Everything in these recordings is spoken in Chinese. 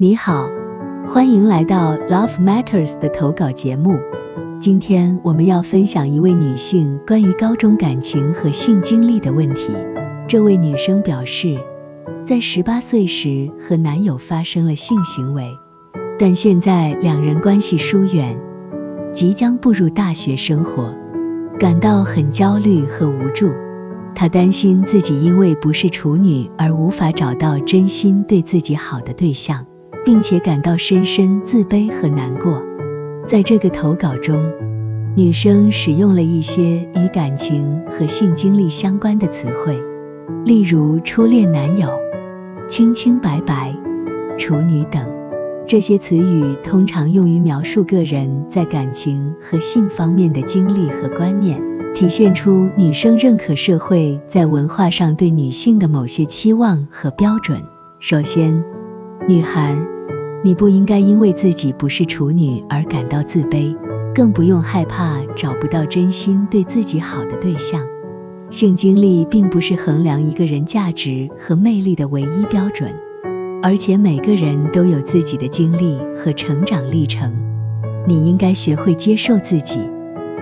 你好，欢迎来到 Love Matters 的投稿节目。今天我们要分享一位女性关于高中感情和性经历的问题。这位女生表示，在十八岁时和男友发生了性行为，但现在两人关系疏远，即将步入大学生活，感到很焦虑和无助。她担心自己因为不是处女而无法找到真心对自己好的对象，并且感到深深自卑和难过。在这个投稿中，女生使用了一些与感情和性经历相关的词汇。例如初恋男友、清清白白、处女等，这些词语通常用于描述个人在感情和性方面的经历和观念，体现出女生认可社会在文化上对女性的某些期望和标准。首先，女孩，你不应该因为自己不是处女而感到自卑，更不用害怕找不到真心对自己好的对象。性经历并不是衡量一个人价值和魅力的唯一标准，而且每个人都有自己的经历和成长历程。你应该学会接受自己，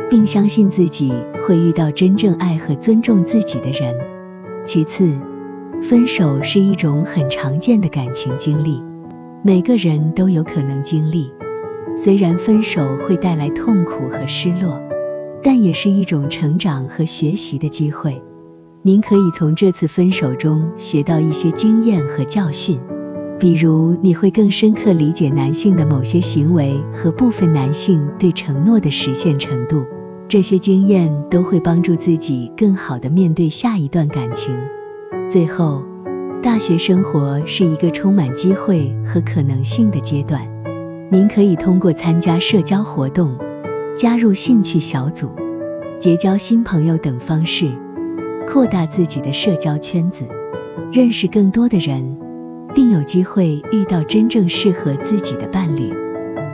并相信自己会遇到真正爱和尊重自己的人。其次，分手是一种很常见的感情经历，每个人都有可能经历。虽然分手会带来痛苦和失落。但也是一种成长和学习的机会。您可以从这次分手中学到一些经验和教训，比如你会更深刻理解男性的某些行为和部分男性对承诺的实现程度。这些经验都会帮助自己更好的面对下一段感情。最后，大学生活是一个充满机会和可能性的阶段。您可以通过参加社交活动。加入兴趣小组、结交新朋友等方式，扩大自己的社交圈子，认识更多的人，并有机会遇到真正适合自己的伴侣。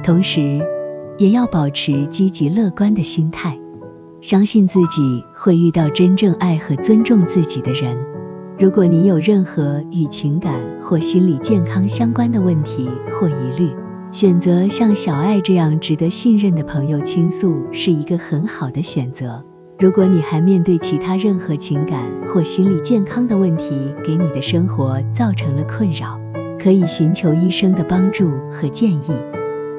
同时，也要保持积极乐观的心态，相信自己会遇到真正爱和尊重自己的人。如果你有任何与情感或心理健康相关的问题或疑虑，选择像小爱这样值得信任的朋友倾诉是一个很好的选择。如果你还面对其他任何情感或心理健康的问题，给你的生活造成了困扰，可以寻求医生的帮助和建议。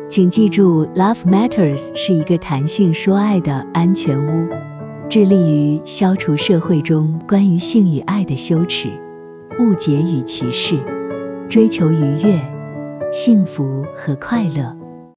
请记住，Love Matters 是一个弹性说爱的安全屋，致力于消除社会中关于性与爱的羞耻、误解与歧视，追求愉悦。幸福和快乐。